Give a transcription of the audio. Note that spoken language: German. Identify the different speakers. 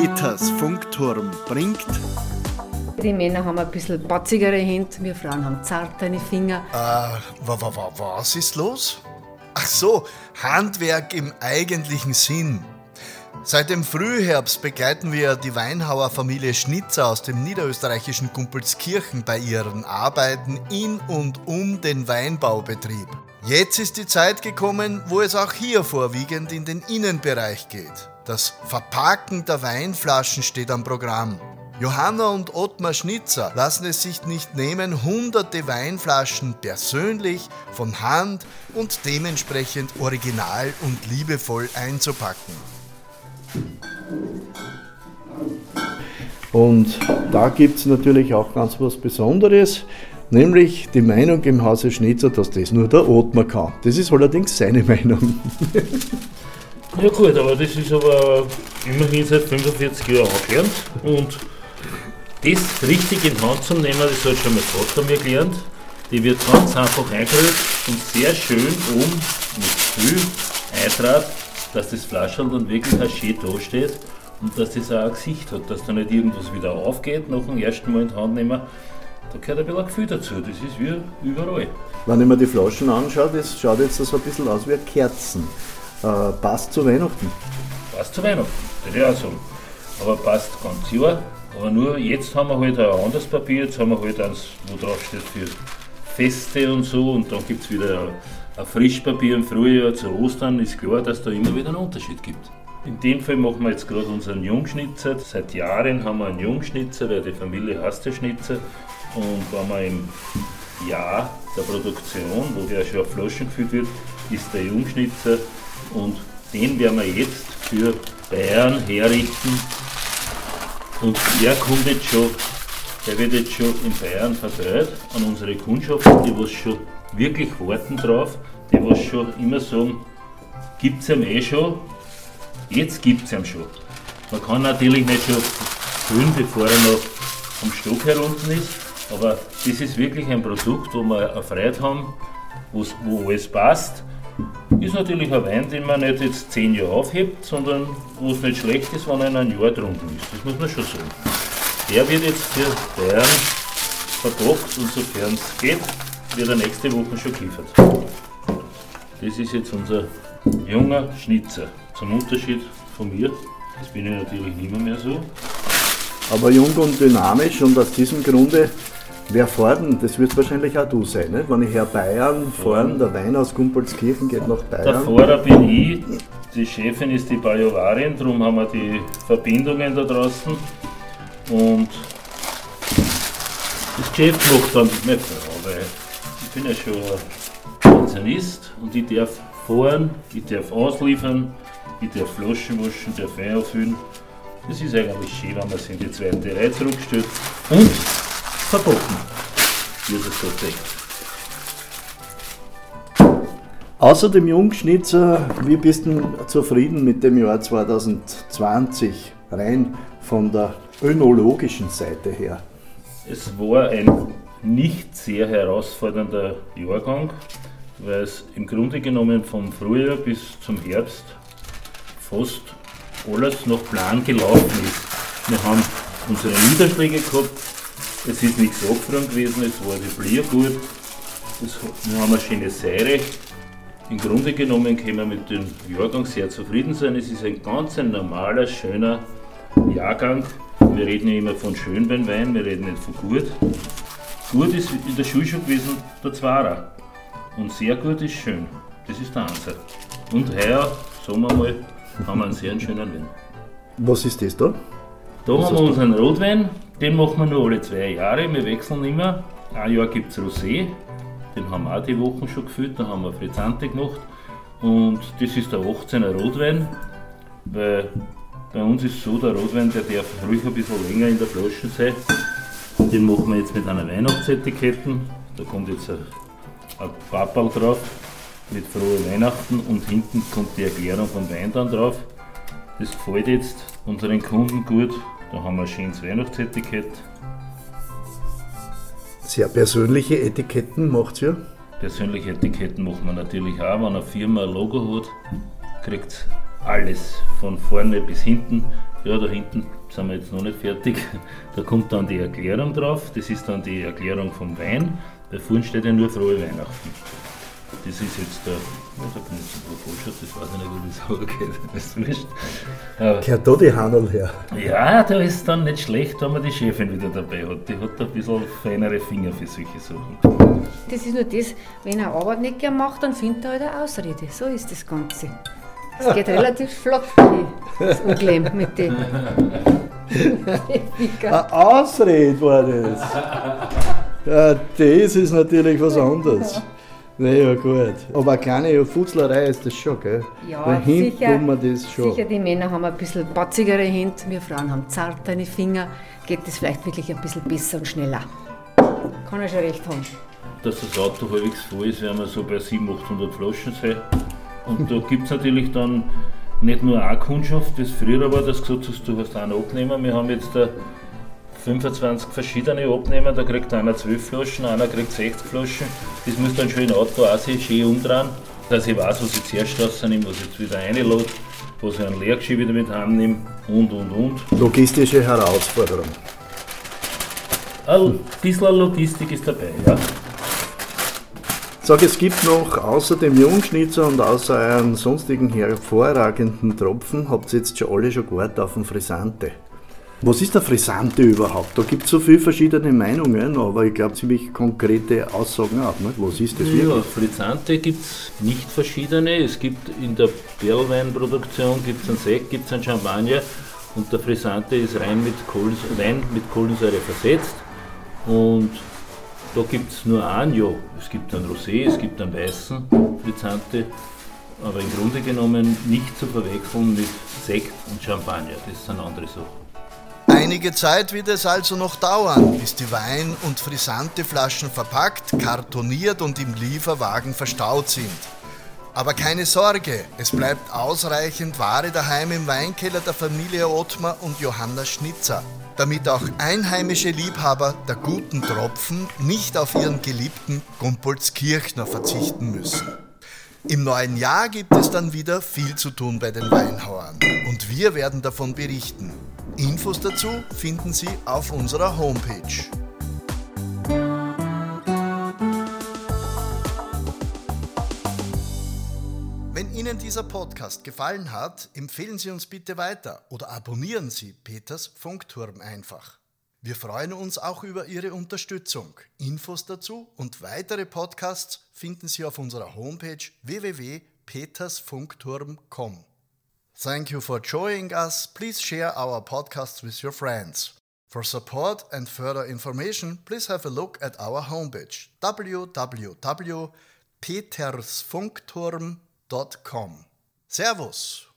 Speaker 1: Peters Funkturm bringt.
Speaker 2: Die Männer haben ein bisschen batzigere Hände, wir Frauen haben zartere Finger.
Speaker 1: Äh, wa, wa, wa, was ist los? Ach so, Handwerk im eigentlichen Sinn. Seit dem Frühherbst begleiten wir die Weinhauer Familie Schnitzer aus dem niederösterreichischen Kumpelskirchen bei ihren Arbeiten in und um den Weinbaubetrieb. Jetzt ist die Zeit gekommen, wo es auch hier vorwiegend in den Innenbereich geht. Das Verpacken der Weinflaschen steht am Programm. Johanna und Ottmar Schnitzer lassen es sich nicht nehmen, hunderte Weinflaschen persönlich von Hand und dementsprechend original und liebevoll einzupacken.
Speaker 3: Und da gibt es natürlich auch ganz was Besonderes, nämlich die Meinung im Hause Schnitzer, dass das nur der Ottmar kann. Das ist allerdings seine Meinung.
Speaker 4: Ja gut, aber das ist aber immerhin seit 45 Jahren aufgelernt und das richtig in Hand zu nehmen, das hat schon mein Vater mir gelernt. Die wird ganz einfach eingerührt und sehr schön oben mit viel Eintracht, dass das Flaschel dann wirklich schön da steht und dass das auch ein Gesicht hat, dass da nicht irgendwas wieder aufgeht nach dem ersten Mal in die Hand nehmen. Da gehört ein bisschen Gefühl dazu, das ist wie überall.
Speaker 3: Wenn ich mir die Flaschen anschaue, das schaut jetzt so ein bisschen aus wie Kerzen. Äh, passt zu Weihnachten.
Speaker 4: Passt zu Weihnachten, würde ich auch sagen. Aber passt ganz Jahr. Aber nur jetzt haben wir halt ein anderes Papier, jetzt haben wir halt eins, wo drauf steht für Feste und so und dann gibt es wieder ein, Frischpapier im Frühjahr zu Ostern, ist klar, dass da immer wieder einen Unterschied gibt. In dem Fall machen wir jetzt gerade unseren Jungschnitzer. Seit Jahren haben wir einen Jungschnitzer, weil die Familie hasst den Schnitzer. Und wenn man im Jahr der Produktion, wo der schon auf Flaschen gefüllt wird, ist der Jungschnitzer und den werden wir jetzt für Bayern herrichten. Und der kommt jetzt schon, der wird jetzt schon in Bayern verteilt an unsere Kundschaft, die was schon wirklich warten drauf, die was schon immer sagen, gibt es ihm eh schon, jetzt gibt es ihm schon. Man kann natürlich nicht schon füllen, bevor er noch am Stock herunten ist, aber das ist wirklich ein Produkt, wo wir eine Freude haben, wo alles passt ist natürlich ein Wein, den man nicht jetzt zehn Jahre aufhebt, sondern wo es nicht schlecht ist, wenn er in ein Jahr drunten ist. Das muss man schon sagen. Der wird jetzt für Bayern verpackt und sofern es geht, wird er nächste Woche schon geliefert. Das ist jetzt unser junger Schnitzer. Zum Unterschied von mir, das bin ich natürlich nicht mehr so.
Speaker 3: Aber jung und dynamisch und aus diesem Grunde Wer fahren, das wird wahrscheinlich auch du sein, nicht? wenn ich Herr Bayern fahren, der Wein aus Gumpolskirchen geht nach Bayern.
Speaker 4: Der Fahrer bin ich, die Chefin ist die Bajovarin, darum haben wir die Verbindungen da draußen. Und das Geschäft macht dann meine Frau, weil ich bin ja schon Pensionist und ich darf fahren, ich darf ausliefern, ich darf Flaschen waschen, darf Wein auffüllen. Das ist eigentlich schön, wenn man sich in die zweite Reihe zurückstellt. Und verboten, wie es so sagt.
Speaker 3: Außer dem Jungschnitzer, wie bist du zufrieden mit dem Jahr 2020, rein von der önologischen Seite her?
Speaker 4: Es war ein nicht sehr herausfordernder Jahrgang, weil es im Grunde genommen vom Frühjahr bis zum Herbst fast alles nach Plan gelaufen ist. Wir haben unsere Niederschläge gehabt, es ist nichts abgefroren gewesen, es war die gut. Das, wir haben eine schöne Säure. Im Grunde genommen können wir mit dem Jahrgang sehr zufrieden sein. Es ist ein ganz ein normaler, schöner Jahrgang. Wir reden ja immer von Schönweinwein, wir reden nicht von gut. Gut ist in der Schule schon gewesen der Zwarer. Und sehr gut ist schön. Das ist der Ansatz. Und heuer, sagen wir mal, haben wir einen sehr schönen Wein.
Speaker 3: Was ist das da?
Speaker 4: Da Was haben wir unseren Rotwein, den machen wir nur alle zwei Jahre, wir wechseln immer. Ein Jahr gibt es Rosé, den haben wir auch die Wochen schon gefüllt, da haben wir Frizzante gemacht. Und das ist der 18er Rotwein, weil bei uns ist so, der Rotwein, der darf ruhig ein bisschen länger in der Flasche sein. Den machen wir jetzt mit einer Weihnachtsetiketten. Da kommt jetzt ein, ein Pappal drauf mit frohe Weihnachten und hinten kommt die Erklärung vom Wein dann drauf. Das gefällt jetzt unseren Kunden gut da haben wir ein schönes Weihnachtsetikett.
Speaker 3: Sehr persönliche Etiketten macht ihr?
Speaker 4: Persönliche Etiketten machen wir natürlich auch. Wenn eine Firma ein Logo hat, kriegt alles von vorne bis hinten Ja, da hinten sind wir jetzt noch nicht fertig. Da kommt dann die Erklärung drauf. Das ist dann die Erklärung vom Wein. Bei vorne steht ja nur frohe Weihnachten. Das ist jetzt der, hat denn jetzt ein Vorschau, das weiß ich nicht, wie das angeht, das ist wurscht. Aber,
Speaker 3: Gehört da die Handel her?
Speaker 4: ja, da ist dann nicht schlecht, wenn man die Chefin wieder dabei hat. Die hat ein bisschen feinere Finger für solche Sachen.
Speaker 2: Das ist nur das, wenn er Arbeit nicht gern macht, dann findet er halt eine Ausrede. So ist das Ganze. Es geht relativ flott, das Unglem mit Finger.
Speaker 3: Eine Ausrede war das. Ja, das ist natürlich was anderes. Naja, gut. Aber eine kleine Futzlerei ist das schon, gell?
Speaker 2: Ja,
Speaker 3: da hinten
Speaker 2: sicher,
Speaker 3: tun wir das schon.
Speaker 2: sicher, die Männer haben ein bisschen batzigere Hände, wir Frauen haben zartere Finger, geht das vielleicht wirklich ein bisschen besser und schneller. Kann er schon recht haben.
Speaker 4: Dass das Auto halbwegs voll ist, werden wir so bei 700, 800 Flaschen sein. Und da gibt es natürlich dann nicht nur eine Kundschaft, das früher war, dass du gesagt hast, du hast einen Abnehmer. Wir haben jetzt da 25 verschiedene Abnehmer, da kriegt einer 12 Flaschen, einer kriegt 60 Flaschen. Das muss dann schon in Auto auch sich schön umdrehen, dass ich weiß, was ich zuerst rausnehme, was ich jetzt wieder reinlade, was ich an Leergeschirr wieder mit heimnehme und und und.
Speaker 3: Logistische Herausforderung.
Speaker 4: Ein bisschen Logistik ist dabei, ja.
Speaker 3: Sag, es gibt noch außer dem Jungschnitzer und außer euren sonstigen hervorragenden Tropfen, habt ihr jetzt schon alle schon gewartet auf den Frisante. Was ist der Frisante überhaupt? Da gibt es so viele verschiedene Meinungen, aber ich glaube ziemlich konkrete Aussagen auch. Nicht? Was ist das
Speaker 4: Ja,
Speaker 3: wirklich?
Speaker 4: Frizzante gibt es nicht verschiedene. Es gibt in der Perlweinproduktion gibt's einen Sekt, gibt es einen Champagner und der Frizzante ist rein mit Kohlensäure, Wein mit Kohlensäure versetzt. Und da gibt es nur einen, ja. Es gibt einen Rosé, es gibt einen weißen Frizzante, aber im Grunde genommen nicht zu verwechseln mit Sekt und Champagner. Das sind andere Sachen.
Speaker 1: Einige Zeit wird es also noch dauern, bis die Wein- und frisante Flaschen verpackt, kartoniert und im Lieferwagen verstaut sind. Aber keine Sorge, es bleibt ausreichend Ware daheim im Weinkeller der Familie Ottmar und Johanna Schnitzer, damit auch einheimische Liebhaber der guten Tropfen nicht auf ihren geliebten Gumpolskirchner verzichten müssen. Im neuen Jahr gibt es dann wieder viel zu tun bei den Weinhauern und wir werden davon berichten. Infos dazu finden Sie auf unserer Homepage. Wenn Ihnen dieser Podcast gefallen hat, empfehlen Sie uns bitte weiter oder abonnieren Sie Peters Funkturm einfach. Wir freuen uns auch über Ihre Unterstützung. Infos dazu und weitere Podcasts finden Sie auf unserer Homepage www.petersfunkturm.com. Thank you for joining us. Please share our podcasts with your friends. For support and further information, please have a look at our homepage www.petersfunkturm.com. Servus!